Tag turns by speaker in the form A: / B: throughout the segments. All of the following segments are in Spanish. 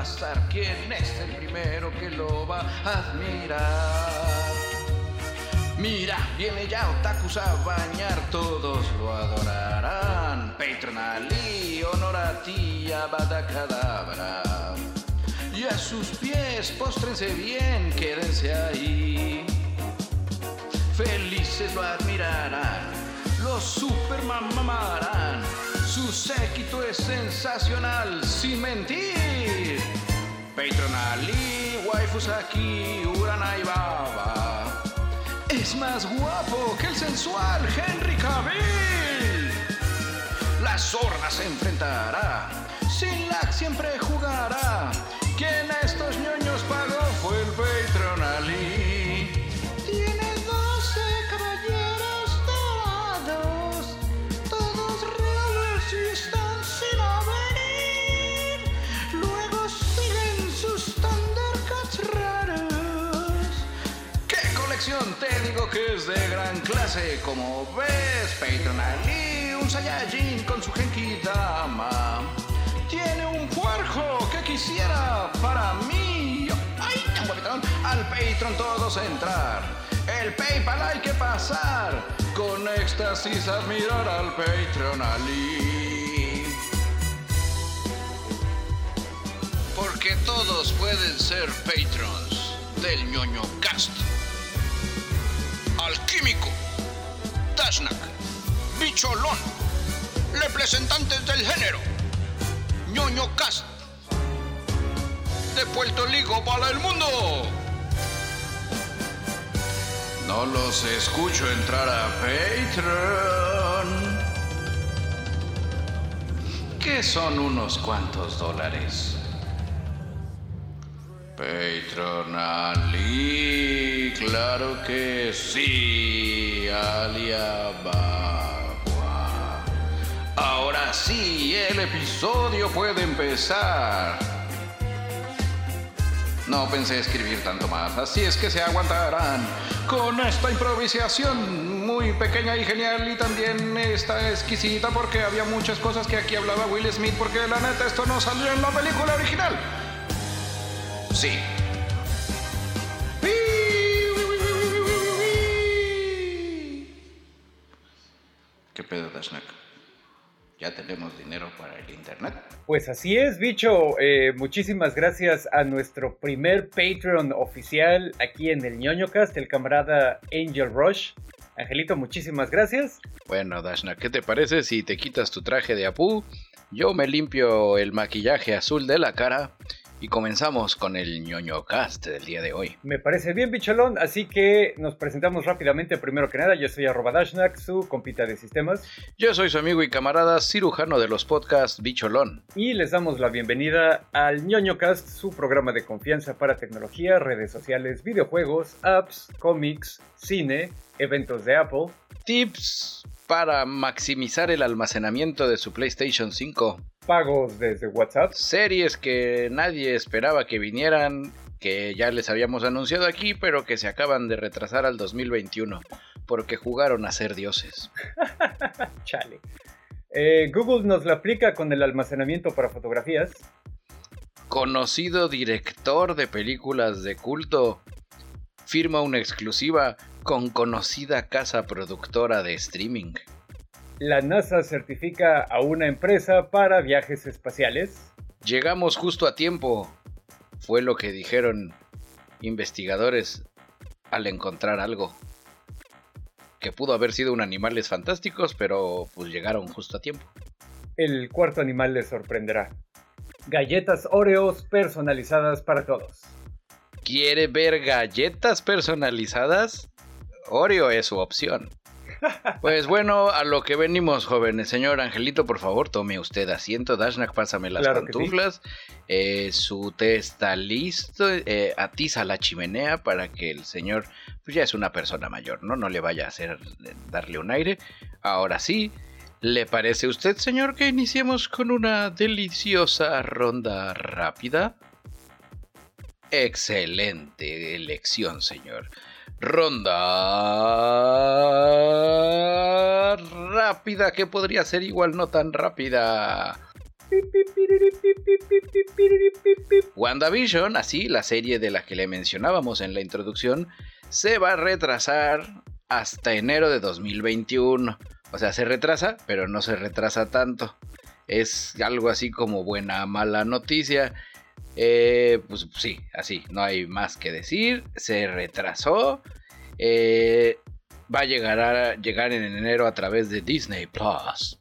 A: pasar quién es el primero que lo va a admirar. Mira, viene ya Otakus a bañar, todos lo adorarán. Patreon Ali, honor a ti, Abadacadabra. Y a sus pies, póstrense bien, quédense ahí. Felices lo admirarán, los supermamarán. Su séquito es sensacional, sin mentir. Patreon Ali, waifus aquí, Urana y Baba. Es más guapo que el sensual Henry Cavill. La zorra se enfrentará, sin lag siempre jugará. Quien digo que es de gran clase. Como ves, Patreon Ali, un Saiyajin con su Genki Dama. Tiene un puerjo que quisiera para mí. ¡Ay, tan guapetón! Al Patreon todos entrar. El PayPal hay que pasar. Con éxtasis admirar al Patreon Ali. Porque todos pueden ser patrons del ñoño cast. Alquímico, Dashnak, Bicholón, representantes del género, ñoño cast. De Puerto Rico para el mundo. No los escucho entrar a Patreon. ¿Qué son unos cuantos dólares? Patreon Claro que sí, Aliababa. Ahora sí, el episodio puede empezar. No pensé escribir tanto más, así es que se aguantarán con esta improvisación muy pequeña y genial y también está exquisita porque había muchas cosas que aquí hablaba Will Smith porque la neta esto no salió en la película original. Sí. Pedo, Dashnak? ¿Ya tenemos dinero para el internet?
B: Pues así es, bicho. Eh, muchísimas gracias a nuestro primer Patreon oficial aquí en el ñoñocast, el camarada Angel Rush. Angelito, muchísimas gracias.
C: Bueno, Dashnak, ¿qué te parece si te quitas tu traje de Apu? Yo me limpio el maquillaje azul de la cara y comenzamos con el ñoño cast del día de hoy.
B: Me parece bien, bicholón, así que nos presentamos rápidamente. Primero que nada, yo soy arroba Dashnak, su compita de sistemas.
C: Yo soy su amigo y camarada cirujano de los podcasts Bicholón.
B: Y les damos la bienvenida al ñoño cast, su programa de confianza para tecnología, redes sociales, videojuegos, apps, cómics, cine, eventos de Apple.
C: Tips para maximizar el almacenamiento de su PlayStation 5.
B: Pagos desde WhatsApp.
C: Series que nadie esperaba que vinieran, que ya les habíamos anunciado aquí, pero que se acaban de retrasar al 2021, porque jugaron a ser dioses.
B: Chale. Eh, Google nos la aplica con el almacenamiento para fotografías.
C: Conocido director de películas de culto firma una exclusiva con conocida casa productora de streaming.
B: La NASA certifica a una empresa para viajes espaciales.
C: Llegamos justo a tiempo, fue lo que dijeron investigadores al encontrar algo. Que pudo haber sido un animales fantásticos, pero pues llegaron justo a tiempo.
B: El cuarto animal les sorprenderá. Galletas Oreos personalizadas para todos.
C: ¿Quiere ver galletas personalizadas? Oreo es su opción. Pues bueno, a lo que venimos, jóvenes. Señor Angelito, por favor, tome usted asiento. Dashnak, pásame las
B: Claro
C: pantuflas. Eh, su té está listo. Eh, atiza la chimenea para que el señor, pues ya es una persona mayor, ¿no? No le vaya a hacer eh, darle un aire. Ahora sí, ¿le parece a usted, señor, que iniciemos con una deliciosa ronda rápida? Excelente elección, señor.
A: Ronda rápida, que podría ser igual no tan rápida. WandaVision, así la serie de la que le mencionábamos en la introducción, se va a retrasar hasta enero de 2021. O sea, se retrasa, pero no se retrasa tanto. Es algo así como buena mala noticia. Eh, pues sí, así, no hay más que decir. Se retrasó. Eh, va a llegar, a llegar en enero a través de Disney Plus.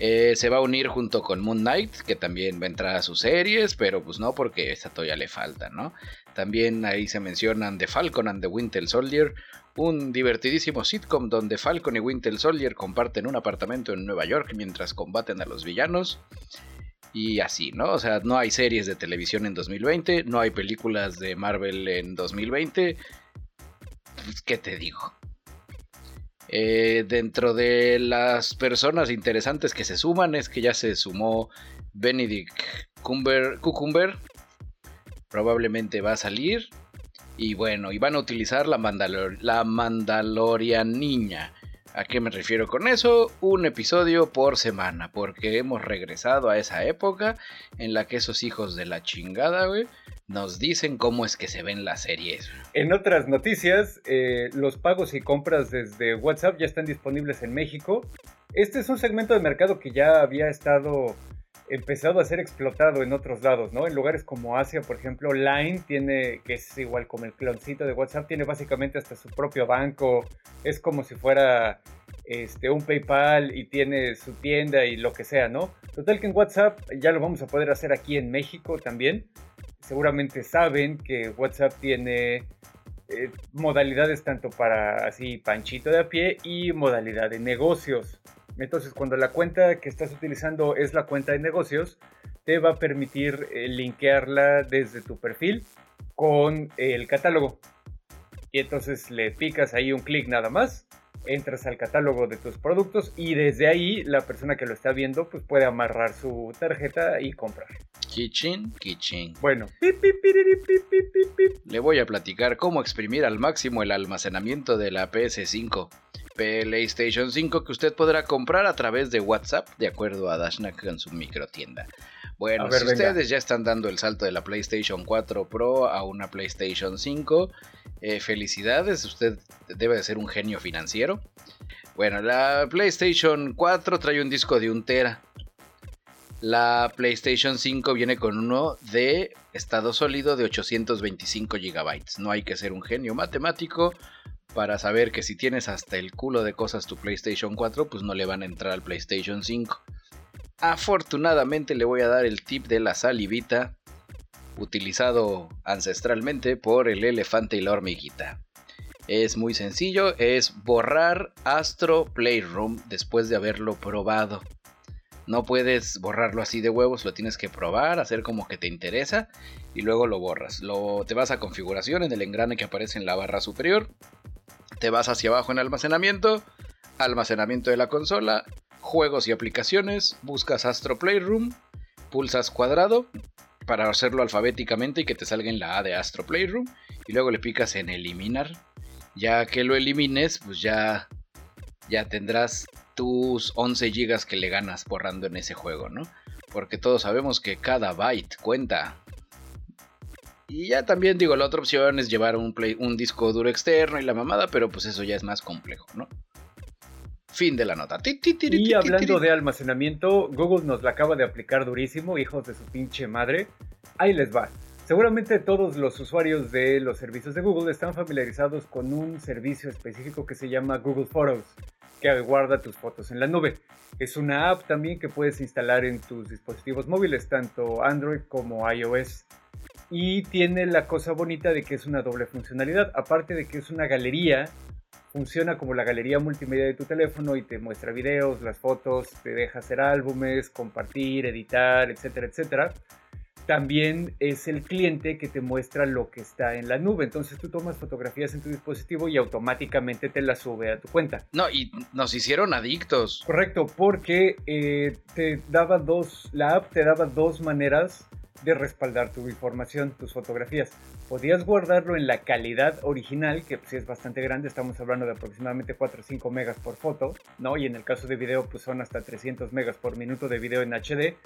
A: Eh, se va a unir junto con Moon Knight, que también va a entrar a sus series, pero pues no, porque esta todavía le falta, ¿no? También ahí se mencionan The Falcon and the Winter Soldier, un divertidísimo sitcom donde Falcon y Winter Soldier comparten un apartamento en Nueva York mientras combaten a los villanos. Y así, ¿no? O sea, no hay series de televisión en 2020, no hay películas de Marvel en 2020. Pues, ¿Qué te digo? Eh, dentro de las personas interesantes que se suman es que ya se sumó Benedict Cucumber. Probablemente va a salir. Y bueno, y van a utilizar la, Mandalor la Mandalorianiña. ¿A qué me refiero con eso? Un episodio por semana, porque hemos regresado a esa época en la que esos hijos de la chingada, güey, nos dicen cómo es que se ven las series.
B: En otras noticias, eh, los pagos y compras desde WhatsApp ya están disponibles en México. Este es un segmento de mercado que ya había estado empezado a ser explotado en otros lados, ¿no? En lugares como Asia, por ejemplo, Line tiene, que es igual como el cloncito de WhatsApp, tiene básicamente hasta su propio banco, es como si fuera este, un PayPal y tiene su tienda y lo que sea, ¿no? Total que en WhatsApp ya lo vamos a poder hacer aquí en México también seguramente saben que WhatsApp tiene eh, modalidades tanto para así panchito de a pie y modalidad de negocios. Entonces, cuando la cuenta que estás utilizando es la cuenta de negocios, te va a permitir eh, linkearla desde tu perfil con el catálogo. Y entonces le picas ahí un clic nada más, entras al catálogo de tus productos y desde ahí la persona que lo está viendo pues puede amarrar su tarjeta y comprar.
A: Kitchen, kitchen.
B: Bueno,
A: le voy a platicar cómo exprimir al máximo el almacenamiento de la PS5. PlayStation 5 que usted podrá comprar a través de WhatsApp de acuerdo a Dashnak en su microtienda. Bueno, si ustedes ya están dando el salto de la PlayStation 4 Pro a una PlayStation 5, eh, felicidades, usted debe de ser un genio financiero. Bueno, la PlayStation 4 trae un disco de un tera. La PlayStation 5 viene con uno de estado sólido de 825 GB. No hay que ser un genio matemático para saber que si tienes hasta el culo de cosas tu PlayStation 4, pues no le van a entrar al PlayStation 5. Afortunadamente le voy a dar el tip de la salivita, utilizado ancestralmente por el elefante y la hormiguita. Es muy sencillo, es borrar Astro Playroom después de haberlo probado. No puedes borrarlo así de huevos, lo tienes que probar, hacer como que te interesa y luego lo borras. Lo, te vas a configuración en el engrane que aparece en la barra superior, te vas hacia abajo en almacenamiento, almacenamiento de la consola, juegos y aplicaciones, buscas Astro Playroom, pulsas cuadrado para hacerlo alfabéticamente y que te salga en la A de Astro Playroom y luego le picas en eliminar. Ya que lo elimines, pues ya ya tendrás tus 11 gigas que le ganas borrando en ese juego, ¿no? Porque todos sabemos que cada byte cuenta. Y ya también digo, la otra opción es llevar un, un disco duro externo y la mamada, pero pues eso ya es más complejo, ¿no? Fin de la nota.
B: Y hablando de almacenamiento, Google nos la acaba de aplicar durísimo, hijos de su pinche madre. Ahí les va. Seguramente todos los usuarios de los servicios de Google están familiarizados con un servicio específico que se llama Google Photos que guarda tus fotos en la nube. Es una app también que puedes instalar en tus dispositivos móviles, tanto Android como iOS. Y tiene la cosa bonita de que es una doble funcionalidad. Aparte de que es una galería, funciona como la galería multimedia de tu teléfono y te muestra videos, las fotos, te deja hacer álbumes, compartir, editar, etcétera, etcétera también es el cliente que te muestra lo que está en la nube. Entonces tú tomas fotografías en tu dispositivo y automáticamente te las sube a tu cuenta.
A: No, y nos hicieron adictos.
B: Correcto, porque eh, te daba dos, la app te daba dos maneras de respaldar tu información, tus fotografías. Podías guardarlo en la calidad original, que sí es bastante grande, estamos hablando de aproximadamente 4 o 5 megas por foto, ¿no? Y en el caso de video, pues son hasta 300 megas por minuto de video en HD.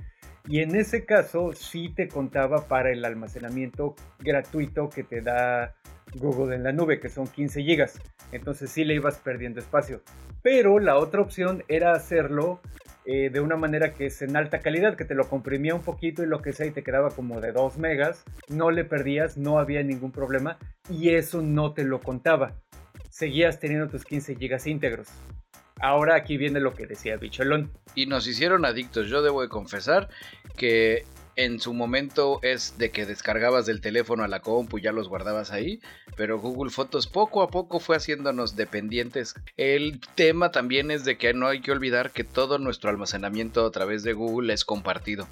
B: Y en ese caso sí te contaba para el almacenamiento gratuito que te da Google en la nube, que son 15 gigas. Entonces sí le ibas perdiendo espacio. Pero la otra opción era hacerlo eh, de una manera que es en alta calidad, que te lo comprimía un poquito y lo que sea y te quedaba como de 2 megas, no le perdías, no había ningún problema y eso no te lo contaba. Seguías teniendo tus 15 gigas íntegros. Ahora aquí viene lo que decía Bicholón.
A: Y nos hicieron adictos. Yo debo de confesar que en su momento es de que descargabas del teléfono a la compu y ya los guardabas ahí, pero Google Fotos poco a poco fue haciéndonos dependientes. El tema también es de que no hay que olvidar que todo nuestro almacenamiento a través de Google es compartido.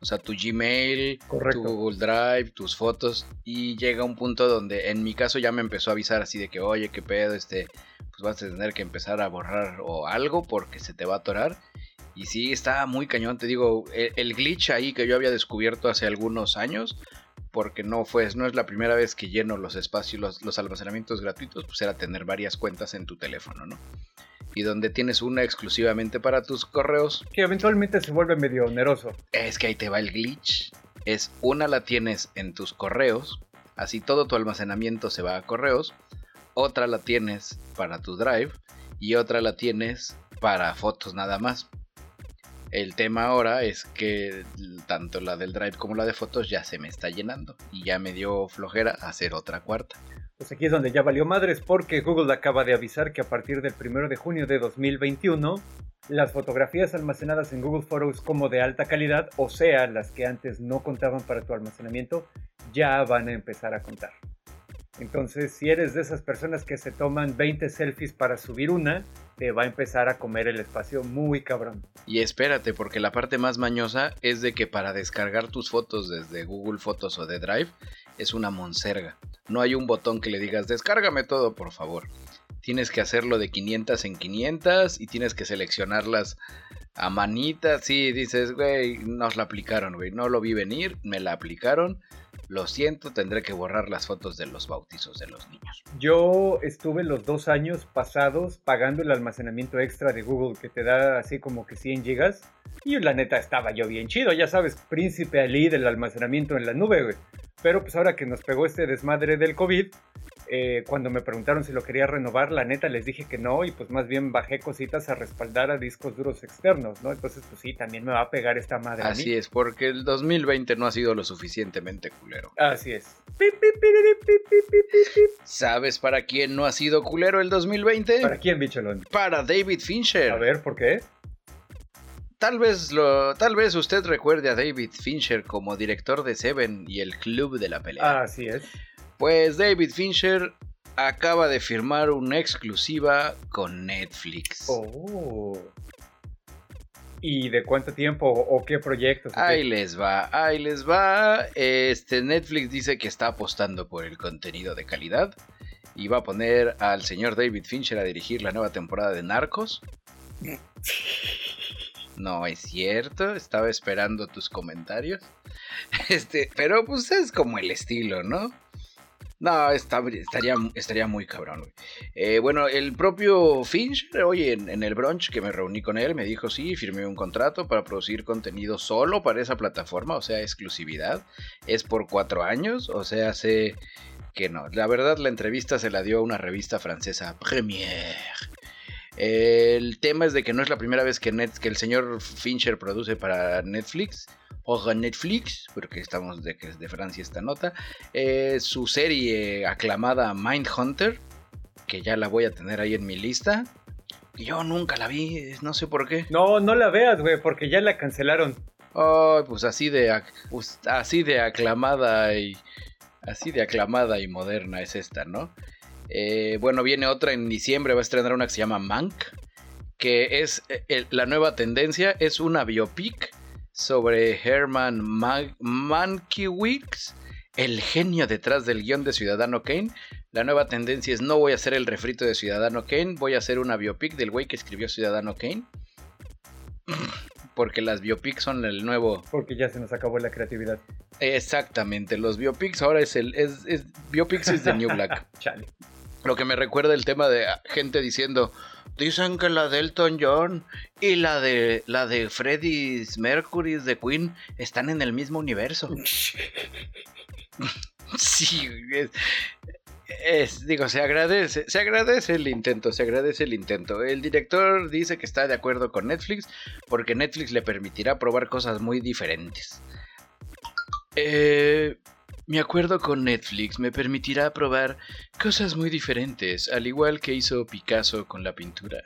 A: O sea, tu Gmail, tu Google Drive, tus fotos. Y llega un punto donde en mi caso ya me empezó a avisar así de que, oye, qué pedo, este, pues vas a tener que empezar a borrar o algo porque se te va a atorar. Y sí, está muy cañón, te digo, e, el, glitch ahí que yo había descubierto hace algunos años, porque no fue, no es la primera vez que lleno los espacios, los, los almacenamientos gratuitos, pues era tener varias cuentas en tu teléfono, ¿no? Y donde tienes una exclusivamente para tus correos.
B: Que eventualmente se vuelve medio oneroso.
A: Es que ahí te va el glitch. Es una la tienes en tus correos, así todo tu almacenamiento se va a correos. Otra la tienes para tu drive y otra la tienes para fotos nada más. El tema ahora es que tanto la del Drive como la de fotos ya se me está llenando y ya me dio flojera hacer otra cuarta.
B: Pues aquí es donde ya valió madres porque Google acaba de avisar que a partir del 1 de junio de 2021 las fotografías almacenadas en Google Photos como de alta calidad, o sea, las que antes no contaban para tu almacenamiento, ya van a empezar a contar. Entonces, si eres de esas personas que se toman 20 selfies para subir una, te va a empezar a comer el espacio muy cabrón.
A: Y espérate, porque la parte más mañosa es de que para descargar tus fotos desde Google Fotos o de Drive es una monserga. No hay un botón que le digas descárgame todo, por favor. Tienes que hacerlo de 500 en 500 y tienes que seleccionarlas a manita. Sí, dices, güey, nos la aplicaron, güey. No lo vi venir, me la aplicaron lo siento, tendré que borrar las fotos de los bautizos de los niños.
B: Yo estuve los dos años pasados pagando el almacenamiento extra de Google que te da así como que 100 gigas. Y la neta estaba yo bien chido, ya sabes, príncipe Ali del almacenamiento en la nube, güey. Pero pues ahora que nos pegó este desmadre del COVID, eh, cuando me preguntaron si lo quería renovar, la neta les dije que no y pues más bien bajé cositas a respaldar a discos duros externos, ¿no? Entonces pues sí, también me va a pegar esta madre.
A: Así es, porque el 2020 no ha sido lo suficientemente culero.
B: Así es.
A: ¿Sabes para quién no ha sido culero el 2020?
B: ¿Para quién, bicholón?
A: Para David Fincher.
B: A ver, ¿por qué?
A: Tal vez, lo, tal vez usted recuerde a David Fincher como director de Seven y el Club de la Pelea.
B: Así es.
A: Pues David Fincher acaba de firmar una exclusiva con Netflix.
B: Oh. ¿Y de cuánto tiempo o qué proyectos?
A: Ahí les va, ahí les va. Este Netflix dice que está apostando por el contenido de calidad y va a poner al señor David Fincher a dirigir la nueva temporada de Narcos. No es cierto, estaba esperando tus comentarios. Este, pero pues es como el estilo, ¿no? No, estaría, estaría muy cabrón, eh, bueno, el propio Fincher, hoy en, el brunch que me reuní con él, me dijo, sí, firmé un contrato para producir contenido solo para esa plataforma, o sea, exclusividad. Es por cuatro años, o sea, sé que no. La verdad, la entrevista se la dio a una revista francesa, Premiere. El tema es de que no es la primera vez que, que el señor Fincher produce para Netflix o Netflix, porque estamos de que es de Francia esta nota, eh, su serie aclamada Mindhunter, que ya la voy a tener ahí en mi lista. Yo nunca la vi, no sé por qué.
B: No, no la veas, güey, porque ya la cancelaron.
A: Oh, pues así de, pues así de aclamada y así de aclamada y moderna es esta, ¿no? Eh, bueno, viene otra en diciembre, va a estrenar una que se llama Mank, que es eh, la nueva tendencia, es una biopic sobre Herman Mankiewicz, el genio detrás del guion de Ciudadano Kane. La nueva tendencia es no voy a hacer el refrito de Ciudadano Kane, voy a hacer una biopic del güey que escribió Ciudadano Kane. Porque las biopics son el nuevo...
B: Porque ya se nos acabó la creatividad.
A: Exactamente, los biopics ahora es el es, es biopics is the new black.
B: Chale.
A: Lo que me recuerda el tema de gente diciendo, dicen que la de Elton John y la de la de Freddie Mercury de Queen están en el mismo universo. sí, es, es- digo, se agradece, se agradece el intento, se agradece el intento. El director dice que está de acuerdo con Netflix porque Netflix le permitirá probar cosas muy diferentes. Eh, mi acuerdo con Netflix me permitirá probar cosas muy diferentes, al igual que hizo Picasso con la pintura.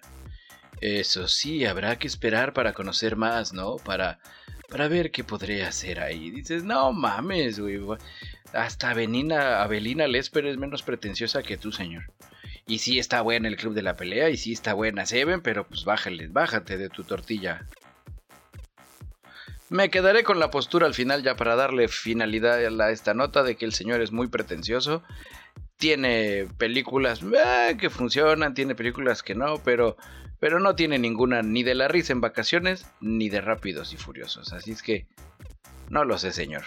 A: Eso sí, habrá que esperar para conocer más, ¿no? Para, para ver qué podré hacer ahí. Dices, no mames, güey. Hasta Avelina, Avelina Lesper es menos pretenciosa que tú, señor. Y sí está buena el club de la pelea, y sí está buena Seven, pero pues bájale, bájate de tu tortilla. Me quedaré con la postura al final ya para darle finalidad a esta nota de que el señor es muy pretencioso. Tiene películas eh, que funcionan, tiene películas que no, pero, pero no tiene ninguna ni de la risa en vacaciones ni de rápidos y furiosos. Así es que no lo sé, señor.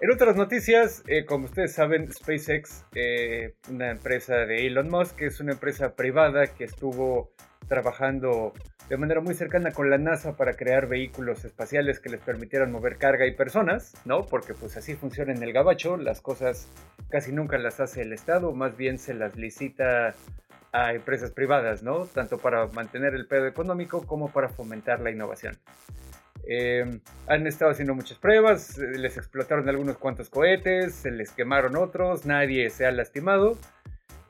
B: En otras noticias, eh, como ustedes saben, SpaceX, eh, una empresa de Elon Musk, es una empresa privada que estuvo trabajando de manera muy cercana con la NASA para crear vehículos espaciales que les permitieran mover carga y personas, ¿no? Porque pues así funciona en el gabacho, las cosas casi nunca las hace el Estado, más bien se las licita a empresas privadas, ¿no? Tanto para mantener el pedo económico como para fomentar la innovación. Eh, han estado haciendo muchas pruebas, eh, les explotaron algunos cuantos cohetes, se les quemaron otros, nadie se ha lastimado.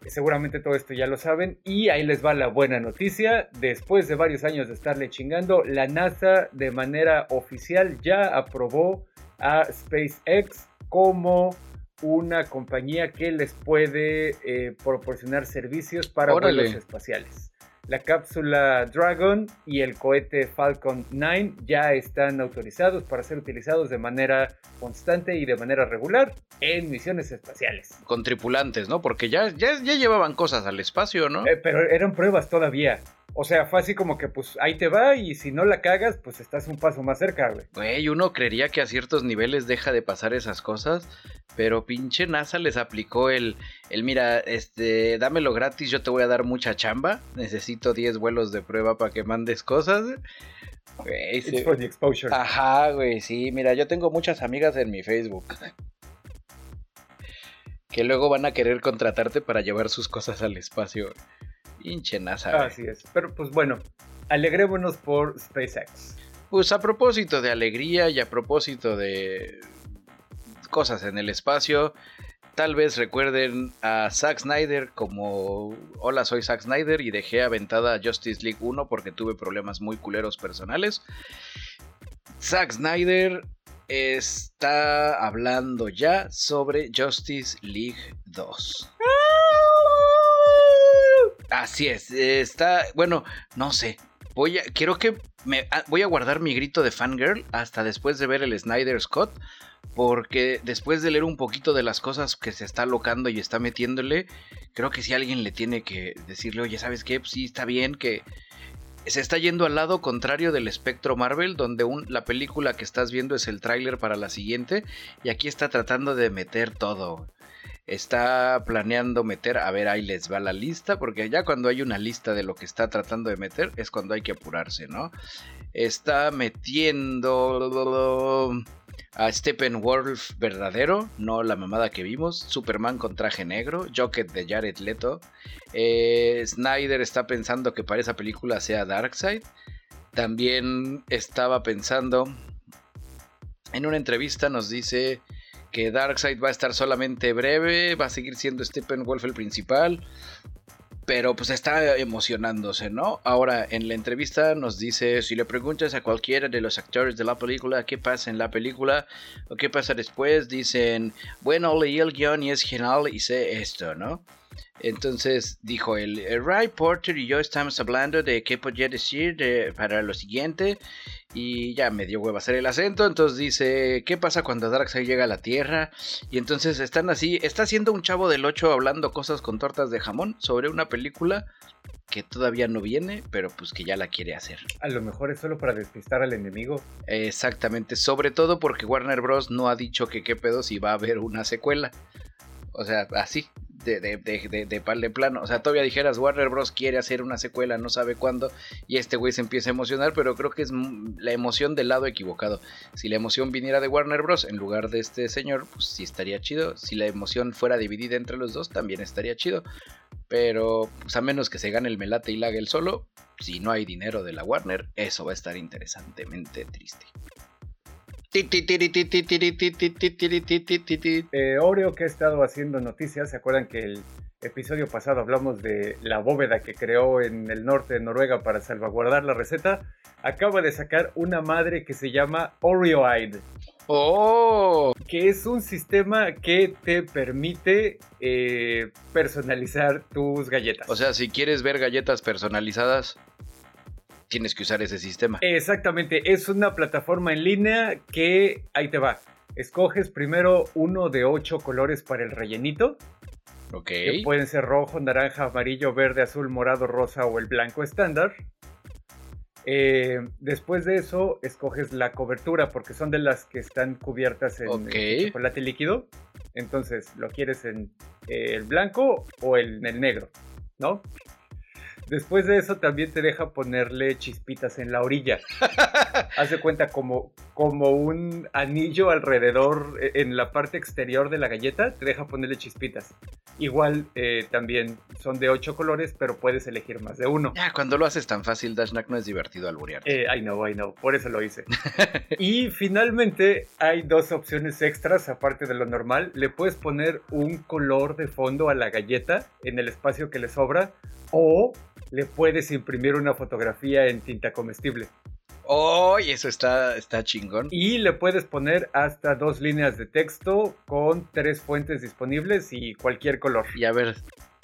B: Seguramente todo esto ya lo saben. Y ahí les va la buena noticia. Después de varios años de estarle chingando, la NASA de manera oficial ya aprobó a SpaceX como una compañía que les puede eh, proporcionar servicios para
A: Órale.
B: vuelos espaciales. La cápsula Dragon y el cohete Falcon 9 ya están autorizados para ser utilizados de manera constante y de manera regular en misiones espaciales.
A: Con tripulantes, ¿no? Porque ya, ya, ya llevaban cosas al espacio, ¿no?
B: Eh, pero eran pruebas todavía. O sea, fue así como que pues ahí te va y si no la cagas, pues estás un paso más cerca, güey.
A: Güey, uno creería que a ciertos niveles deja de pasar esas cosas, pero pinche NASA les aplicó el, el mira, este, dámelo gratis, yo te voy a dar mucha chamba, necesito 10 vuelos de prueba para que mandes cosas. Güey,
B: It's
A: sí.
B: for the exposure.
A: Ajá, güey, sí, mira, yo tengo muchas amigas en mi Facebook. Que luego van a querer contratarte para llevar sus cosas al espacio. Pinche NASA.
B: Así es. Pero pues bueno, alegrémonos por SpaceX.
A: Pues a propósito de alegría y a propósito de cosas en el espacio, tal vez recuerden a Zack Snyder como Hola, soy Zack Snyder y dejé aventada Justice League 1 porque tuve problemas muy culeros personales. Zack Snyder está hablando ya sobre Justice League 2. Así es, está, bueno, no sé. Voy a, quiero que me, ah, voy a guardar mi grito de fangirl hasta después de ver el Snyder Scott. Porque después de leer un poquito de las cosas que se está locando y está metiéndole, creo que si alguien le tiene que decirle, oye, ¿sabes qué? Pues sí, está bien que se está yendo al lado contrario del espectro Marvel, donde un- la película que estás viendo es el tráiler para la siguiente, y aquí está tratando de meter todo. Está planeando meter, a ver, ahí les va la lista, porque ya cuando hay una lista de lo que está tratando de meter es cuando hay que apurarse, ¿no? Está metiendo a Steppenwolf verdadero, no la mamada que vimos, Superman con traje negro, Joker de Jared Leto, eh, Snyder está pensando que para esa película sea Darkseid, también estaba pensando, en una entrevista nos dice que Darkseid va a estar solamente breve, va a seguir siendo Steppenwolf el principal, pero pues está emocionándose, ¿no? Ahora en la entrevista nos dice, si le preguntas a cualquiera de los actores de la película qué pasa en la película o qué pasa después, dicen, bueno, leí el guion y es genial y sé esto, ¿no? Entonces dijo el, Ray Porter y yo estamos hablando de qué podría decir para lo siguiente. Y ya me dio huevo hacer el acento. Entonces dice, ¿qué pasa cuando Darkseid llega a la Tierra? Y entonces están así, está haciendo un chavo del 8 hablando cosas con tortas de jamón sobre una película que todavía no viene, pero pues que ya la quiere hacer.
B: A lo mejor es solo para despistar al enemigo.
A: Exactamente, sobre todo porque Warner Bros. no ha dicho que qué pedo si va a haber una secuela. O sea, así, de, de, de, de, pal de plano. O sea, todavía dijeras, Warner Bros. quiere hacer una secuela, no sabe cuándo, y este güey se empieza a emocionar, pero creo que es la emoción del lado equivocado. Si la emoción viniera de Warner Bros. en lugar de este señor, pues sí estaría chido. Si la emoción fuera dividida entre los dos, también estaría chido. Pero, pues a menos que se gane el melate y la haga el solo, si no hay dinero de la Warner, eso va a estar interesantemente triste.
B: Eh, Oreo que ha estado haciendo noticias, ¿se acuerdan que el episodio pasado hablamos de la bóveda que creó en el norte de Noruega para salvaguardar la receta? Acaba de sacar una madre que se llama Oreoide.
A: ¡Oh!
B: Que es un sistema que te permite eh, personalizar tus galletas.
A: O sea, si quieres ver galletas personalizadas, tienes que usar ese sistema.
B: Exactamente, es una plataforma en línea que ahí te va. Escoges primero uno de ocho colores para el rellenito.
A: Ok.
B: Que pueden ser rojo, naranja, amarillo, verde, azul, morado, rosa o el blanco estándar. Eh, después de eso, escoges la cobertura porque son de las que están cubiertas en, chocolate líquido. Entonces, lo quieres en eh, el blanco o en el negro, ¿no? Después de eso también te deja ponerle chispitas en la orilla. Haz de cuenta como, como un anillo alrededor e, en la parte exterior de la galleta, te deja ponerle chispitas. Igual eh, también son de ocho colores, pero puedes elegir más de uno.
A: Ya, cuando lo haces tan fácil, Dashnak no es divertido alburear.
B: Eh, I know, I know, por eso lo hice. y finalmente hay dos opciones extras aparte de lo normal. Le puedes poner un color de fondo a la galleta en el espacio que le sobra o le puedes imprimir una fotografía en tinta comestible.
A: ¡Oh! Y eso está, está chingón.
B: Y le puedes poner hasta dos líneas de texto con tres fuentes disponibles y cualquier color.
A: Y a ver,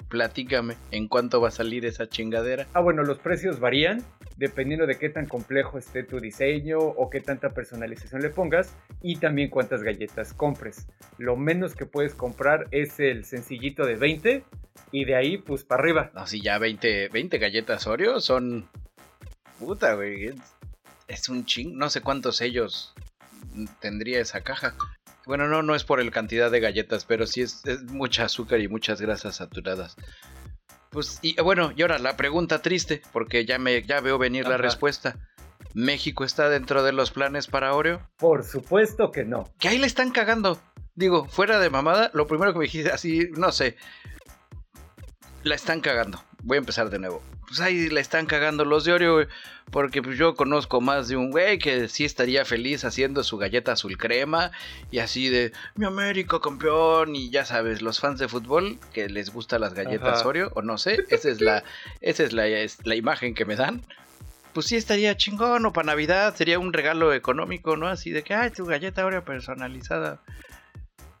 A: platícame, ¿en cuánto va a salir esa chingadera?
B: Ah, bueno, los precios varían dependiendo de qué tan complejo esté tu diseño o qué tanta personalización le pongas y también cuántas galletas compres. Lo menos que puedes comprar es el sencillito de 20 y de ahí pues para arriba.
A: No, si ya 20, 20 galletas Oreo son... Puta, güey. Es un ching... No sé cuántos sellos tendría esa caja. Bueno, no, no es por el cantidad de galletas, pero sí es, mucha azúcar y muchas grasas saturadas. Pues, y bueno, y ahora la pregunta triste, porque ya me ya veo venir la respuesta. ¿México está dentro de los planes para Oreo?
B: Por supuesto que no.
A: Que ahí le están cagando. Digo, fuera de mamada, lo primero que me dijiste así, no sé, la están cagando. Voy a empezar de nuevo. Pues ahí la están cagando los de Oreo, Porque pues yo conozco más de un güey que sí estaría feliz haciendo su galleta azul crema. Y así de, mi América campeón. Y ya sabes, los fans de fútbol que les gustan las galletas Oreo. O no sé, esa es la, esa es la, es la imagen que me dan pues sí estaría chingón o para Navidad sería un regalo económico, ¿no? Así de que, ay, tu galleta Oreo personalizada.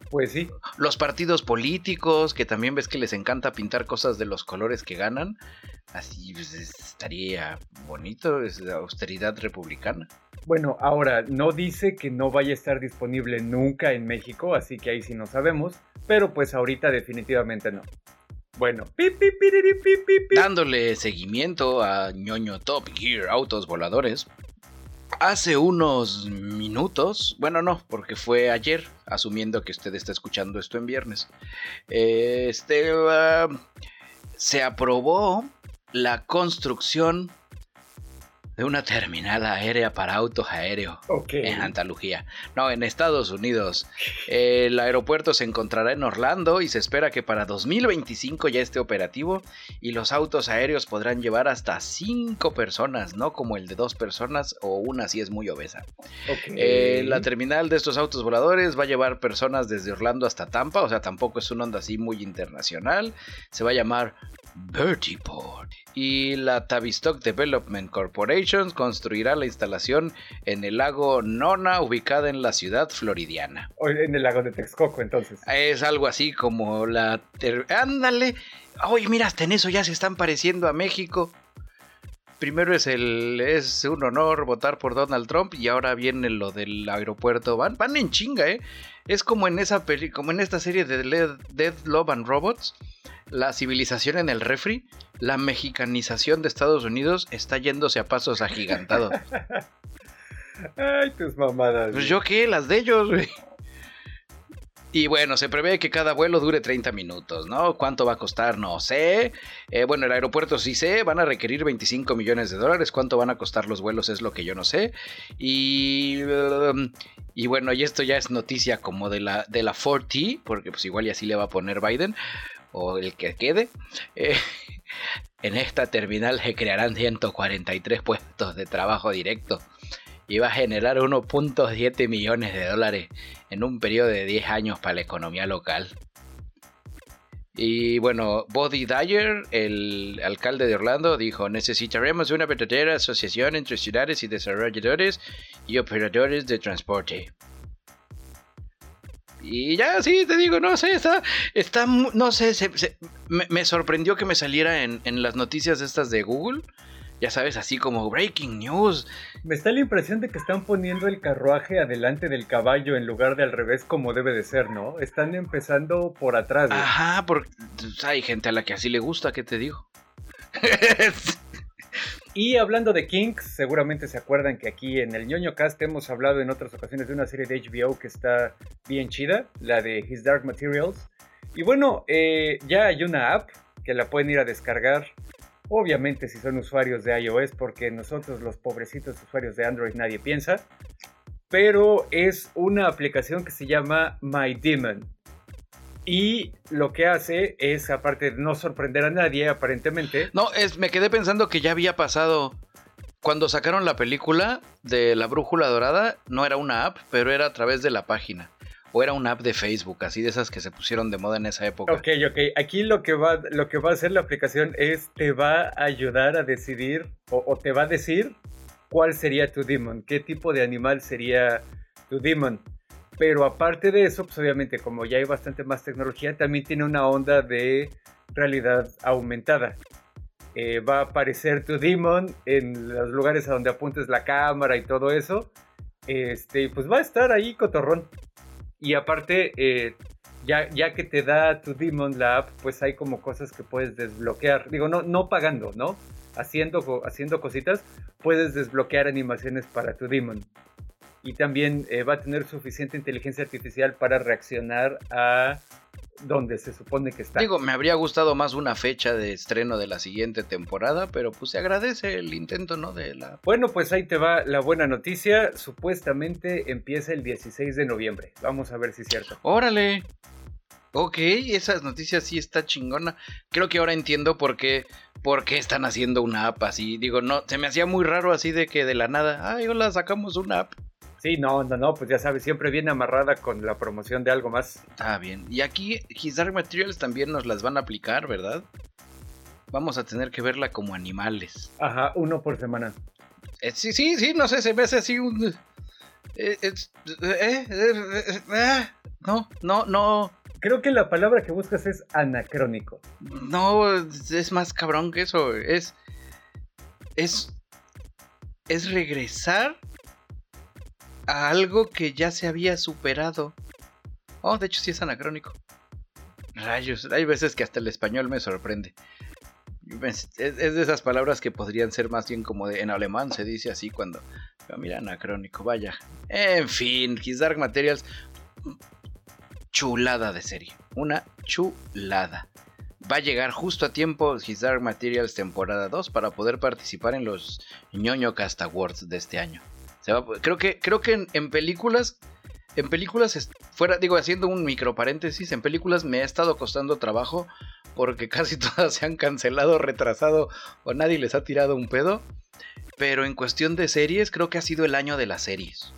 B: Pues sí.
A: Los partidos políticos, que también ves que les encanta pintar cosas de los colores que ganan. Así pues, estaría bonito, es la austeridad republicana.
B: Bueno, ahora no dice que no vaya a estar disponible nunca en México, así que ahí sí no sabemos, pero pues ahorita definitivamente no. Bueno,
A: dándole seguimiento a ñoño Top Gear Autos Voladores, Hace unos minutos, bueno no, porque fue ayer, asumiendo que usted está escuchando esto en viernes, este, ah, se aprobó la construcción de una terminal aérea para autos aéreos en Andalucía. No, en Estados Unidos. El aeropuerto se encontrará en Orlando y se espera que para 2025 ya esté operativo y los autos aéreos podrán llevar hasta 5 personas, no como el de dos personas o una si es muy obesa. Eh, la terminal de estos autos voladores va a llevar personas desde Orlando hasta Tampa, o sea, tampoco es una onda así muy internacional. Se va a llamar Vertiport. Y la Tavistock Development Corporation construirá la instalación en el lago Nona, ubicada en la ciudad floridiana.
B: En el lago de Texcoco, entonces.
A: Es algo así como la... Ándale. Oye, mira, hasta en eso ya se están pareciendo a México. Primero es el es un honor votar por Donald Trump y ahora viene lo del aeropuerto. Van, van en chinga, ¿eh? Es como en esa peli, como en esta serie de Dead Love and Robots la civilización en el refri, la mexicanización de Estados Unidos está yéndose a pasos agigantados.
B: Ay, tus mamadas.
A: Pues yo qué, las de ellos, güey. Y bueno, se prevé que cada vuelo dure 30 minutos, ¿no? ¿Cuánto va a costar? No sé. Eh, bueno, el aeropuerto sí sé, van a requerir 25 millones de dólares. ¿Cuánto van a costar los vuelos? Es lo que yo no sé. Y, um, y bueno, y esto ya es noticia como de la, de la 4T, porque pues igual y así le va a poner Biden o el que quede, eh, en esta terminal se crearán 143 puestos de trabajo directo y va a generar 1.7 millones de dólares en un periodo de 10 años para la economía local. Y bueno, Body Dyer, el alcalde de Orlando, dijo, necesitaremos una verdadera asociación entre ciudades y desarrolladores y operadores de transporte. Y ya, sí, te digo, no sé, está, está no sé, me, sorprendió que me saliera en, las noticias estas de Google. Ya sabes, así como breaking news.
B: Me está la impresión de que están poniendo el carruaje adelante del caballo en lugar de al revés como debe de ser, ¿no? Están empezando por atrás.
A: Ajá, porque hay gente a la que así le gusta, ¿qué te digo?
B: Y hablando de Kings, seguramente se acuerdan que aquí en el ñoño cast hemos hablado en otras ocasiones de una serie de HBO que está bien chida, la de His Dark Materials. Y bueno, eh, ya hay una app que la pueden ir a descargar. Obviamente si son usuarios de iOS, porque nosotros los pobrecitos usuarios de Android nadie piensa. Pero es una aplicación que se llama My Demon. Y lo que hace es, aparte de no sorprender a nadie, aparentemente.
A: No, es, me quedé pensando que ya había pasado. Cuando sacaron la película de la brújula dorada, no era una app, pero era a través de la página. O era una app de Facebook, así de esas que se pusieron de moda en esa época.
B: Ok, ok. Aquí lo que va, lo que va a hacer la aplicación es te va a ayudar a decidir o, te va a decir cuál sería tu demon, qué tipo de animal sería tu demon. Pero aparte de eso, pues obviamente como ya hay bastante más tecnología, también tiene una onda de realidad aumentada. Eh, va a aparecer tu Demon en los lugares a donde apuntes la cámara y todo eso. Este, pues va a estar ahí cotorrón. Y aparte, eh, ya, ya que te da tu Demon la app, pues hay como cosas que puedes desbloquear. Digo, no, no pagando, ¿no? Haciendo, haciendo cositas, puedes desbloquear animaciones para tu Demon y también eh, va a tener suficiente inteligencia artificial para reaccionar a donde se supone que está.
A: Digo, me habría gustado más una fecha de estreno de la siguiente temporada, pero pues se agradece el intento, ¿no? De la...
B: Bueno, pues ahí te va la buena noticia. Supuestamente empieza el 16 de noviembre. Vamos a ver si es cierto.
A: Órale. Ok, esas noticias sí está chingona. Creo que ahora entiendo por qué, por qué están haciendo una app así. Digo, no, se me hacía muy raro así de que de la nada, ay, hola, sacamos una app.
B: Sí, no, no, no, pues ya sabes, siempre viene amarrada con la promoción de algo más.
A: Está bien. Y aquí His Dark Materials también nos las van a aplicar, ¿verdad? Vamos a tener que verla como animales.
B: Ajá, uno por semana.
A: Eh, sí, sí, sí, no sé, se me hace así un... Eh, eh, no, no, no.
B: Creo que la palabra que buscas es anacrónico.
A: No, es más cabrón que eso. Es. Es. Es regresar a algo que ya se había superado. Oh, de hecho sí es anacrónico. Rayos, hay veces que hasta el español me sorprende. Es, de esas palabras que podrían ser más bien como de, en alemán se dice así cuando... Mira, anacrónico, vaya. En fin, His Dark Materials. Chulada de serie. Una chulada. Va a llegar justo a tiempo His Dark Materials temporada 2 para poder participar en los ñoño Cast Awards de este año creo que, creo que en, películas, en películas, fuera, digo, haciendo un micro paréntesis, en películas me ha estado costando trabajo porque casi todas se han cancelado, retrasado o nadie les ha tirado un pedo. Pero en cuestión de series, creo que ha sido el año de las series.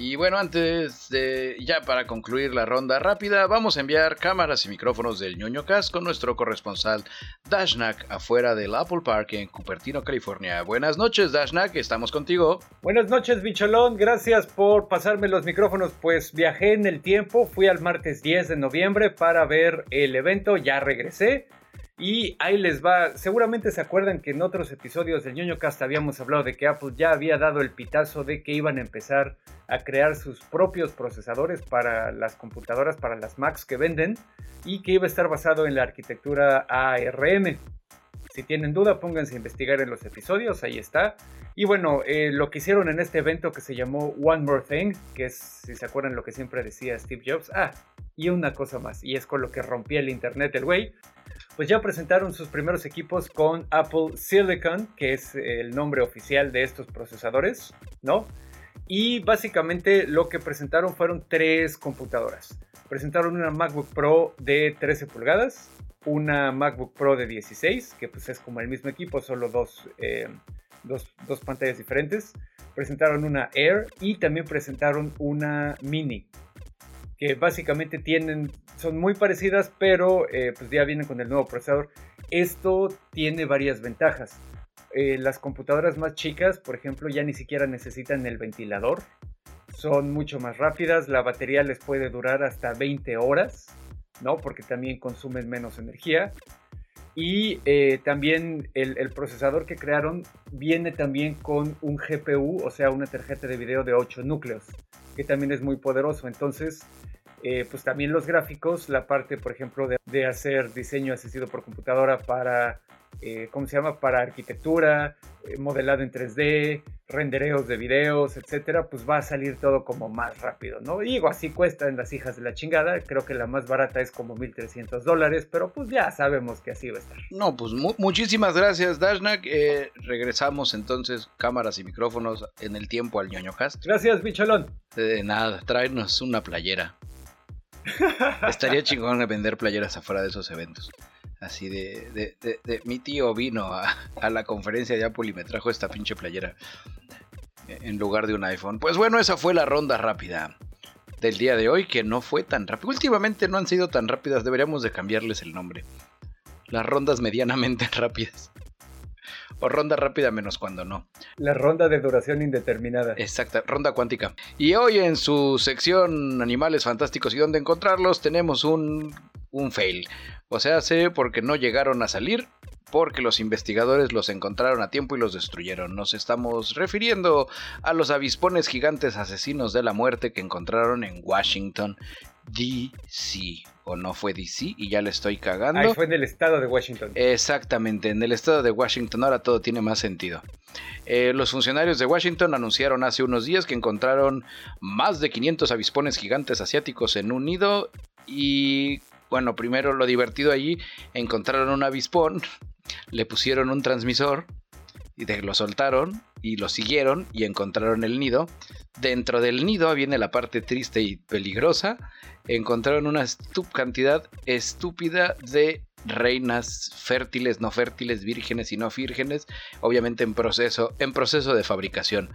A: Y bueno, antes de ya para concluir la ronda rápida, vamos a enviar cámaras y micrófonos del ñoño Cast con nuestro corresponsal Dashnak afuera del Apple Park en Cupertino, California. Buenas noches, Dashnak, estamos contigo.
B: Buenas noches, bicholón, gracias por pasarme los micrófonos. Pues viajé en el tiempo, fui al martes 10 de noviembre para ver el evento, ya regresé. Y ahí les va, seguramente se acuerdan que en otros episodios del ñoño cast habíamos hablado de que Apple ya había dado el pitazo de que iban a empezar a crear sus propios procesadores para las computadoras, para las Macs que venden y que iba a estar basado en la arquitectura ARM. Si tienen duda, pónganse a investigar en los episodios, ahí está. Y bueno, eh, lo que hicieron en este evento que se llamó One More Thing, que es, si se acuerdan lo que siempre decía Steve Jobs, ah, y una cosa más, y es con lo que rompía el internet el güey, pues ya presentaron sus primeros equipos con Apple Silicon, que es el nombre oficial de estos procesadores, ¿no? Y básicamente lo que presentaron fueron tres computadoras. Presentaron una MacBook Pro de 13 pulgadas, una MacBook Pro de 16, que pues es como el mismo equipo, solo dos, eh, dos, dos pantallas diferentes. Presentaron una Air y también presentaron una Mini, que básicamente tienen, son muy parecidas, pero eh, pues ya vienen con el nuevo procesador. Esto tiene varias ventajas. Eh, las computadoras más chicas, por ejemplo, ya ni siquiera necesitan el ventilador. Son mucho más rápidas, la batería les puede durar hasta 20 horas, ¿no? Porque también consumen menos energía. Y eh, también el, procesador que crearon viene también con un GPU, o sea, una tarjeta de video de 8 núcleos, que también es muy poderoso. Entonces, eh, pues también los gráficos, la parte, por ejemplo, de, de hacer diseño asistido por computadora para eh, ¿cómo se llama? Para arquitectura, eh, modelado en 3D, rendereos de videos, etcétera, pues va a salir todo como más rápido, ¿no? Digo, así cuesta en las hijas de la chingada, creo que la más barata es como 1300 dólares, pero pues ya sabemos que así va a estar.
A: No, pues mu muchísimas gracias, Dashnak. Eh, regresamos entonces, cámaras y micrófonos en el tiempo al ñoño cast.
B: Gracias, bicholón.
A: De nada, tráenos una playera. Estaría chingón vender playeras afuera de esos eventos. Así de, de, de, mi tío vino a, a, la conferencia de Apple y me trajo esta pinche playera en lugar de un iPhone. Pues bueno, esa fue la ronda rápida del día de hoy, que no fue tan rápida. Últimamente no han sido tan rápidas, deberíamos de cambiarles el nombre. Las rondas medianamente rápidas. O ronda rápida menos cuando no.
B: La ronda de duración indeterminada.
A: Exacta, ronda cuántica. Y hoy en su sección Animales Fantásticos y dónde encontrarlos tenemos un, un fail. O sea, sé porque no llegaron a salir, porque los investigadores los encontraron a tiempo y los destruyeron. Nos estamos refiriendo a los avispones gigantes asesinos de la muerte que encontraron en Washington, DC. O no fue DC y ya le estoy cagando.
B: Ahí fue en el estado de Washington.
A: Exactamente, en el estado de Washington ahora todo tiene más sentido. Eh, los funcionarios de Washington anunciaron hace unos días que encontraron más de 500 avispones gigantes asiáticos en un nido y bueno, primero lo divertido allí, encontraron un avispón, le pusieron un transmisor y de, lo soltaron y lo siguieron y encontraron el nido. Dentro del nido viene la parte triste y peligrosa. Encontraron una cantidad estúpida de reinas fértiles, no fértiles, vírgenes y no vírgenes, obviamente en proceso, en proceso de fabricación.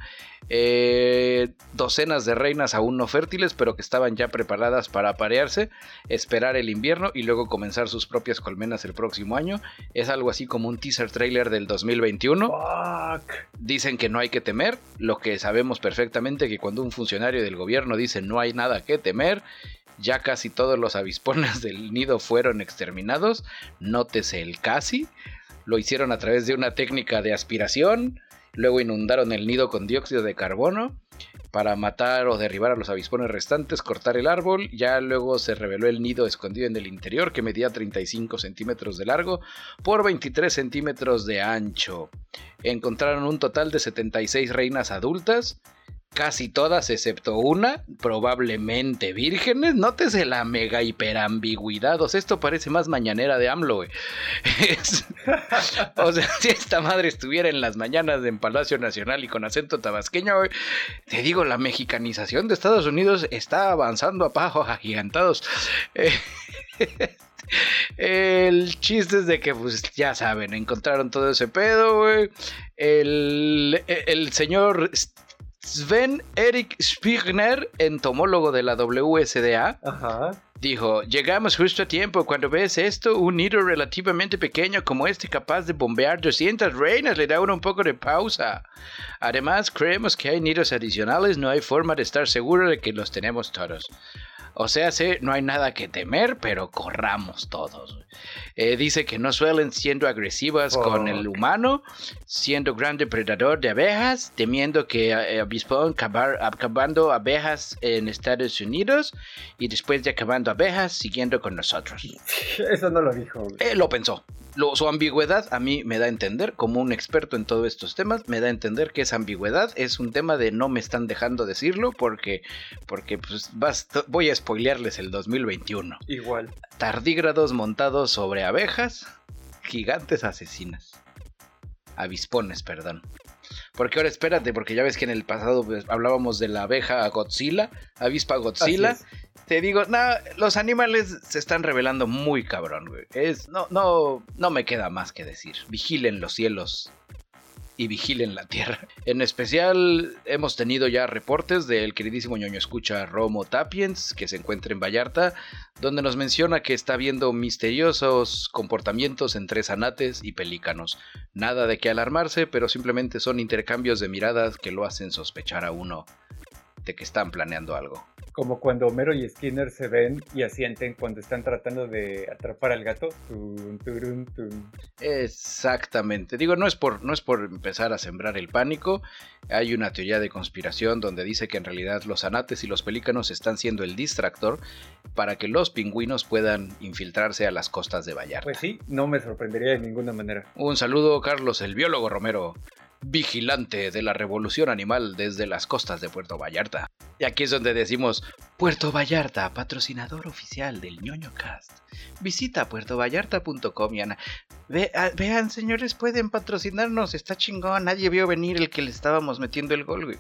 A: Eh, docenas de reinas aún no fértiles, pero que estaban ya preparadas para aparearse, esperar el invierno y luego comenzar sus propias colmenas el próximo año. Es algo así como un teaser trailer del 2021.
B: Fuck.
A: Dicen que no hay que temer, lo que sabemos perfectamente que cuando un funcionario del gobierno dice no hay nada que temer, ya casi todos los avispones del nido fueron exterminados. Nótese el casi. Lo hicieron a través de una técnica de aspiración. Luego inundaron el nido con dióxido de carbono para matar o derribar a los avispones restantes, cortar el árbol. Ya luego se reveló el nido escondido en el interior que medía 35 centímetros de largo por 23 centímetros de ancho. Encontraron un total de 76 reinas adultas casi todas, excepto una, probablemente vírgenes. Nótese la mega hiperambigüedad. O sea, esto parece más mañanera de AMLO, güey. Es... o sea, si esta madre estuviera en las mañanas en Palacio Nacional y con acento tabasqueño, güey, te digo, la mexicanización de Estados Unidos está avanzando a pajos agigantados. El chiste es de que, pues, ya saben, encontraron todo ese pedo, güey. El, el señor Sven Erik Spigner, entomólogo de la WSDA,
B: Ajá.
A: dijo, llegamos justo a tiempo. Cuando ves esto, un nido relativamente pequeño como este capaz de bombear 200 reinas le da uno un poco de pausa. Además, creemos que hay nidos adicionales, no hay forma de estar seguro de que los tenemos todos. O sea, sí, no hay nada que temer, pero corramos todos. Eh, dice que no suelen siendo agresivas con el humano, siendo gran depredador de abejas, temiendo que eh, avispón acabar, acabando abejas en Estados Unidos y después de acabando abejas, siguiendo con nosotros.
B: Eso no lo dijo.
A: Eh, lo pensó. Lo- su ambigüedad a mí me da a entender, como un experto en todos estos temas, me da a entender que esa ambigüedad es un tema de no me están dejando decirlo porque, porque pues, basta- voy a spoilearles el 2021.
B: Igual.
A: Tardígrados montados sobre abejas, gigantes asesinas. Avispones, perdón. Porque ahora espérate, porque ya ves que en el pasado pues, hablábamos de la abeja Godzilla, avispa Godzilla. Te digo, no, los animales se están revelando muy cabrón, güey. Es, no, no, no me queda más que decir. Vigilen los cielos y vigilen la tierra. En especial, hemos tenido ya reportes del queridísimo ñoño escucha Romo Tapiens, que se encuentra en Vallarta, donde nos menciona que está viendo misteriosos comportamientos entre zanates y pelícanos. Nada de qué alarmarse, pero simplemente son intercambios de miradas que lo hacen sospechar a uno de que están planeando algo.
B: Como cuando Homero y Skinner se ven y asienten cuando están tratando de atrapar al gato. Tun, turun, tun.
A: Exactamente. Digo, no es por no es por empezar a sembrar el pánico. Hay una teoría de conspiración donde dice que en realidad los anates y los pelícanos están siendo el distractor para que los pingüinos puedan infiltrarse a las costas de Vallarta.
B: Pues sí, no me sorprendería de ninguna manera.
A: Un saludo, Carlos, el biólogo Romero, vigilante de la revolución animal desde las costas de Puerto Vallarta. Y aquí es donde decimos, Puerto Vallarta, patrocinador oficial del ñoño cast. Visita puertovallarta.com y Ana. Ah, vean, señores, pueden patrocinarnos, está chingón, nadie vio venir el que le estábamos metiendo el gol, güey.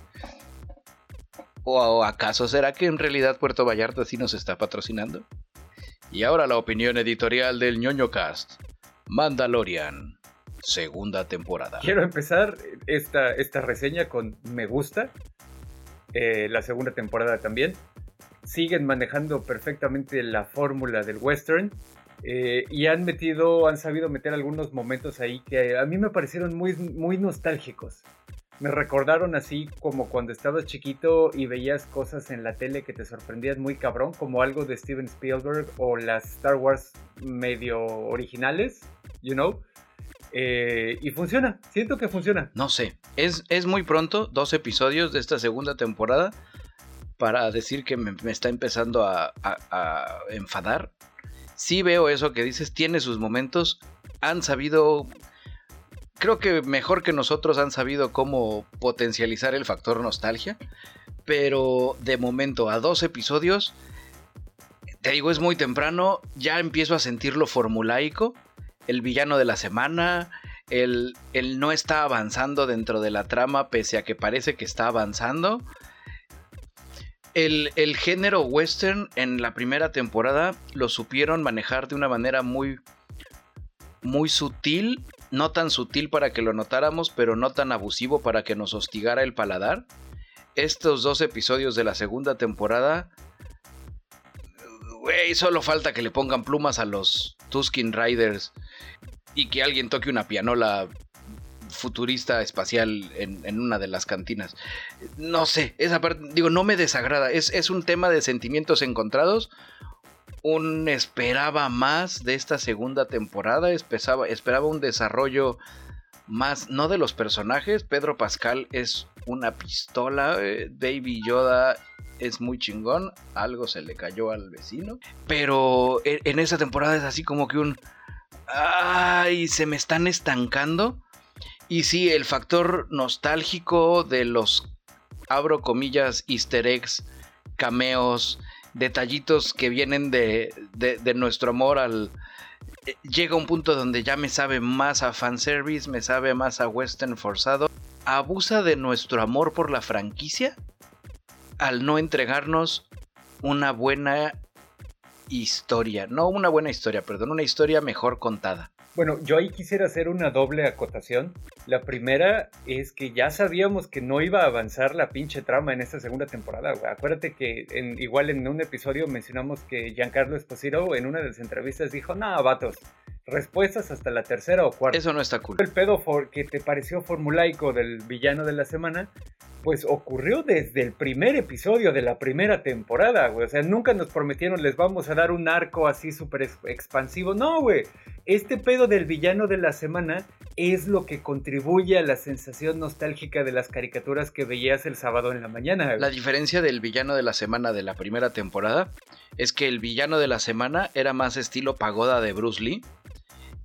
A: ¿O, o acaso será que en realidad Puerto Vallarta sí nos está patrocinando? Y ahora la opinión editorial del ñoño cast. Mandalorian, segunda temporada.
B: Quiero empezar esta, esta reseña con me gusta. Eh, la segunda temporada también. Siguen manejando perfectamente la fórmula del western. eh, y han metido, han sabido meter algunos momentos ahí que a mí me parecieron muy, muy nostálgicos. Me recordaron así como cuando estabas chiquito y veías cosas en la tele que te sorprendían muy cabrón, como algo de Steven Spielberg o las Star Wars medio originales, you know. Eh, y funciona, siento que funciona.
A: No sé, es, es muy pronto, dos episodios de esta segunda temporada, para decir que me, está empezando a, a- a enfadar. Sí veo eso que dices, tiene sus momentos, han sabido, creo que mejor que nosotros han sabido cómo potencializar el factor nostalgia, pero de momento a dos episodios, te digo, es muy temprano, ya empiezo a sentirlo formulaico, el villano de la semana, el, el no está avanzando dentro de la trama pese a que parece que está avanzando. El, el género western en la primera temporada lo supieron manejar de una manera muy, muy sutil, no tan sutil para que lo notáramos, pero no tan abusivo para que nos hostigara el paladar. Estos dos episodios de la segunda temporada, güey, solo falta que le pongan plumas a los Tuskin Riders y que alguien toque una pianola futurista espacial en, una de las cantinas. No sé, esa parte, digo, no me desagrada. Es, es un tema de sentimientos encontrados. Un esperaba más de esta segunda temporada. Esperaba, esperaba un desarrollo más, no de los personajes. Pedro Pascal es una pistola. eh, Baby Yoda es muy chingón. Algo se le cayó al vecino. Pero en, esa temporada es así como que un. Ay, se me están estancando. Y sí, el factor nostálgico de los, abro comillas, easter eggs, cameos, detallitos que vienen de, de, de nuestro amor al... eh, Llega un punto donde ya me sabe más a fanservice, me sabe más a western forzado. Abusa de nuestro amor por la franquicia al no entregarnos una buena historia, no una buena historia, perdón, una historia mejor contada.
B: Bueno, yo ahí quisiera hacer una doble acotación. La primera es que ya sabíamos que no iba a avanzar la pinche trama en esta segunda temporada. Acuérdate que en, igual en un episodio mencionamos que Giancarlo Esposito en una de las entrevistas dijo, no, vatos, respuestas hasta la tercera o cuarta.
A: Eso no está cool.
B: El pedo que te pareció formulaico del villano de la semana pues ocurrió desde el primer episodio de la primera temporada, güey. O sea, nunca nos prometieron les vamos a dar un arco así súper expansivo. No, güey. Este pedo del villano de la semana es lo que contribuye a la sensación nostálgica de las caricaturas que veías el sábado en la mañana.
A: La diferencia del villano de la semana de la primera temporada es que el villano de la semana era más estilo pagoda de Bruce Lee,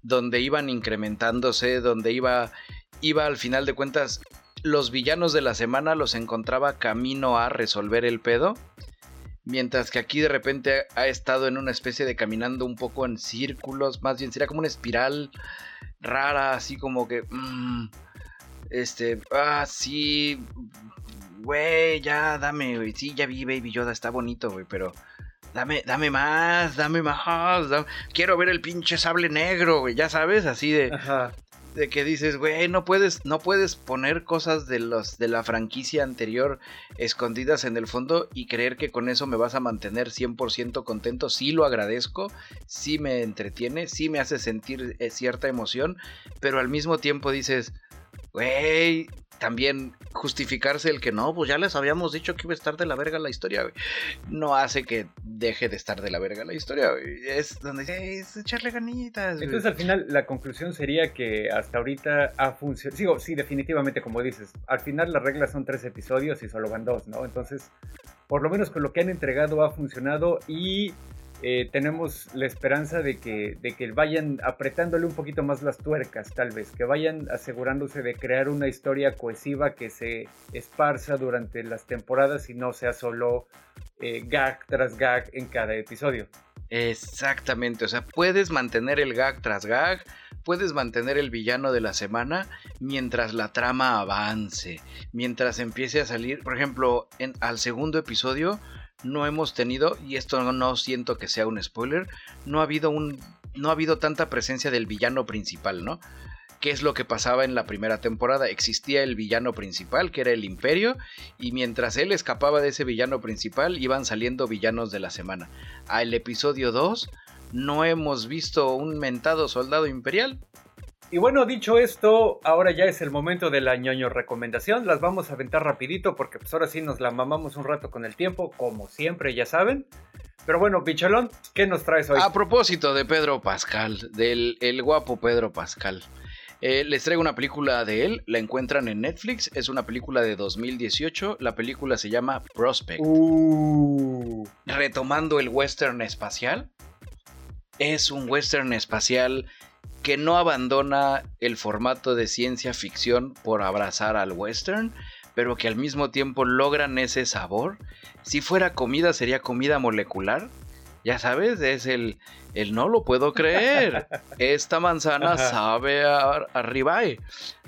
A: donde iban incrementándose, donde iba iba al final de cuentas los villanos de la semana los encontraba camino a resolver el pedo. Mientras que aquí de repente ha estado en una especie de caminando un poco en círculos, más bien sería como una espiral rara, así como que... Mm, este, ah, sí, güey, ya dame, güey, sí, ya vi Baby Yoda, está bonito, güey, pero dame, dame más, dame más, quiero ver el pinche sable negro, güey, ya sabes, así de... Ajá de que dices, güey, no puedes, no puedes poner cosas de los de la franquicia anterior escondidas en el fondo y creer que con eso me vas a mantener 100% contento. Sí lo agradezco, sí me entretiene, sí me hace sentir eh, cierta emoción, pero al mismo tiempo dices, güey, también justificarse el que no, pues ya les habíamos dicho que iba a estar de la verga la historia, No hace que deje de estar de la verga la historia, Es donde es echarle ganitas.
B: Entonces al final la conclusión sería que hasta ahorita ha funcionado. Sigo, sí, definitivamente, como dices, al final las reglas son tres episodios y solo van dos, ¿no? Entonces, por lo menos con lo que han entregado ha funcionado y eh, tenemos la esperanza de que, de que vayan apretándole un poquito más las tuercas, tal vez, que vayan asegurándose de crear una historia cohesiva que se esparza durante las temporadas y no sea solo eh, gag tras gag en cada episodio.
A: Exactamente, o sea, puedes mantener el gag tras gag, puedes mantener el villano de la semana mientras la trama avance, mientras empiece a salir, por ejemplo, en, al segundo episodio no hemos tenido, y esto no, siento que sea un spoiler, no ha habido un. No ha habido tanta presencia del villano principal, ¿no? ¿Qué es lo que pasaba en la primera temporada? Existía el villano principal, que era el Imperio, y mientras él escapaba de ese villano principal, iban saliendo villanos de la semana. Al episodio 2, no hemos visto un mentado soldado imperial,
B: y bueno, dicho esto, ahora ya es el momento de la ñoño recomendación. Las vamos a aventar rapidito porque pues ahora sí nos la mamamos un rato con el tiempo, como siempre, ya saben. Pero bueno, Bicholón, ¿qué nos traes hoy?
A: A propósito de Pedro Pascal, del el guapo Pedro Pascal. Eh, les traigo una película de él, la encuentran en Netflix, es una película de 2018, la película se llama Prospect. Uh. Retomando el western espacial, es un western espacial que no abandona el formato de ciencia ficción por abrazar al western, pero que al mismo tiempo logran ese sabor. Si fuera comida sería comida molecular. Ya sabes, es el, el no lo puedo creer. Esta manzana sabe a,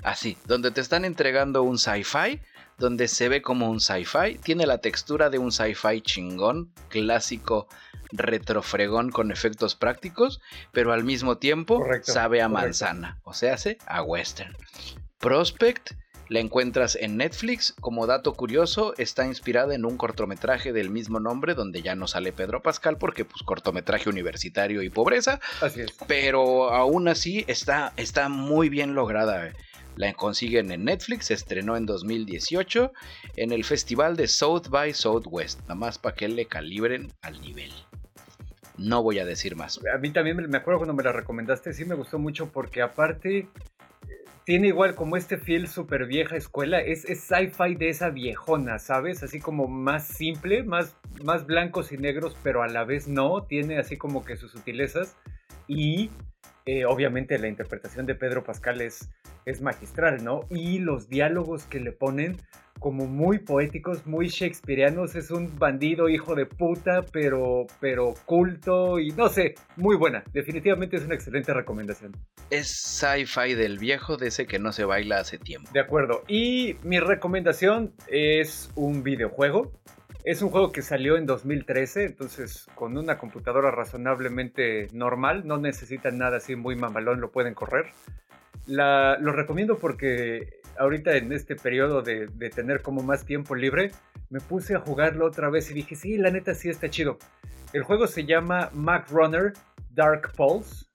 A: Así, donde te están entregando un sci-fi, donde se ve como un sci-fi, tiene la textura de un sci-fi chingón, clásico retrofregón con efectos prácticos, pero al mismo tiempo sabe a manzana, o sea, hace a western. Prospect la encuentras en Netflix. Como dato curioso, está inspirada en un cortometraje del mismo nombre, donde ya no sale Pedro Pascal, porque pues cortometraje universitario y pobreza.
B: Así es.
A: Pero aún así está, está muy bien lograda. Eh. La consiguen en Netflix, se estrenó en 2018 en el festival de South by Southwest, nada más para que le calibren al nivel. No voy a decir más.
B: A mí también me acuerdo cuando me la recomendaste, sí me gustó mucho porque aparte eh, tiene igual como este fiel super vieja escuela, es, sci-fi de esa viejona, ¿sabes? Así como más simple, más, más blancos y negros, pero a la vez no, tiene así como que sus sutilezas y eh, obviamente la interpretación de Pedro Pascal es, es magistral, ¿no? Y los diálogos que le ponen como muy poéticos, muy shakespearianos. Es un bandido hijo de puta, pero, pero culto y no sé, muy buena. Definitivamente es una excelente recomendación.
A: Es sci-fi del viejo de ese que no se baila hace tiempo.
B: De acuerdo. Y mi recomendación es un videojuego. Es un juego que salió en 2013, entonces con una computadora razonablemente normal, no necesitan nada así muy mamalón, lo pueden correr. La, lo recomiendo porque ahorita en este periodo de, tener como más tiempo libre, me puse a jugarlo otra vez y dije, sí, la neta sí está chido. El juego se llama Mac Runner Dark Pulse.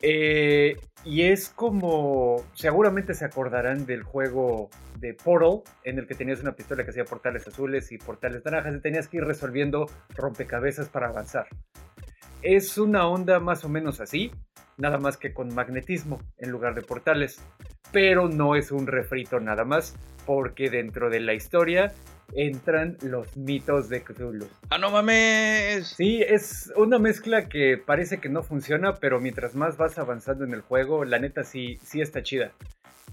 B: Eh, y es como, seguramente se acordarán del juego de Portal, en el que tenías una pistola que hacía portales azules y portales naranjas y tenías que ir resolviendo rompecabezas para avanzar. Es una onda más o menos así, nada más que con magnetismo en lugar de portales. Pero no es un refrito nada más, porque dentro de la historia entran los mitos de Cthulhu.
A: ¡Ah, no mames!
B: Sí, es una mezcla que parece que no funciona, pero mientras más vas avanzando en el juego, la neta sí, sí está chida.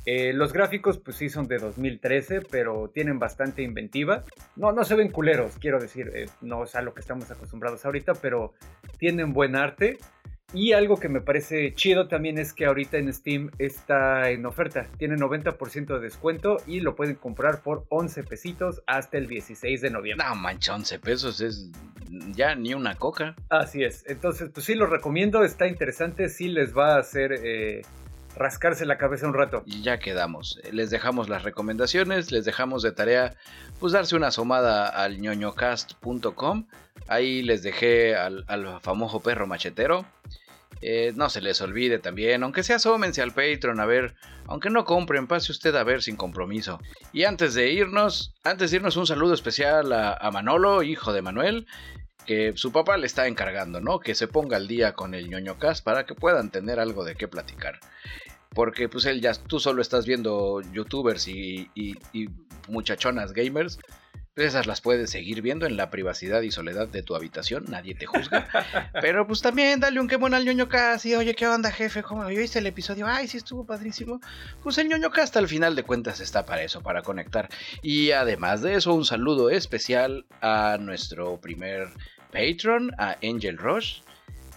B: Eh, los gráficos, pues sí, son de 2013, pero tienen bastante inventiva. No, no se ven culeros, quiero decir, eh, no es a lo que estamos acostumbrados ahorita, pero tienen buen arte. Y algo que me parece chido también es que ahorita en Steam está en oferta. Tiene 90% de descuento y lo pueden comprar por 11 pesitos hasta el 16 de noviembre.
A: No mancha, 11 pesos es ya ni una coca.
B: Así es. Entonces, pues sí, lo recomiendo. Está interesante. Sí les va a hacer eh, rascarse la cabeza un rato.
A: Y ya quedamos. Les dejamos las recomendaciones. Les dejamos de tarea pues darse una asomada al ñoñocast.com. Ahí les dejé al, famoso perro machetero. Eh, no se les olvide también, aunque sea asómense al Patreon a ver, aunque no compren, pase usted a ver sin compromiso. Y antes de irnos, antes de irnos un saludo especial a, Manolo, hijo de Manuel, que su papá le está encargando, ¿no? Que se ponga al día con el ñoño cast para que puedan tener algo de qué platicar. Porque pues él ya, tú solo estás viendo youtubers y muchachonas gamers esas las puedes seguir viendo en la privacidad y soledad de tu habitación, nadie te juzga. Pero pues también dale un qué bueno al ñoño cast y oye, ¿qué onda, jefe? ¿Cómo viste el episodio? Ay, sí estuvo padrísimo. Pues el ñoño cast al final de cuentas está para eso, para conectar. Y además de eso, un saludo especial a nuestro primer patron, a Angel Rush.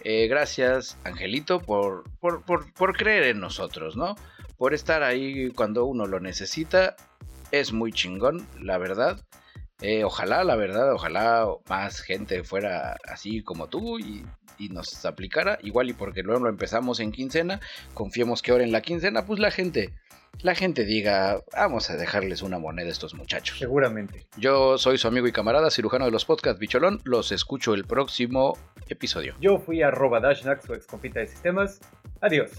A: Eh, gracias, Angelito, por, por, por, por creer en nosotros, ¿no? Por estar ahí cuando uno lo necesita. Es muy chingón, la verdad. Eh, ojalá, la verdad, ojalá más gente fuera así como tú y, y, nos aplicara. Igual y porque luego lo empezamos en quincena, confiemos que ahora en la quincena, pues la gente, la gente diga, vamos a dejarles una moneda a estos muchachos.
B: Seguramente.
A: Yo soy su amigo y camarada, cirujano de los podcasts Bicholón. Los escucho el próximo episodio.
B: Yo fui a arroba Dashnax, su ex compita de sistemas. Adiós.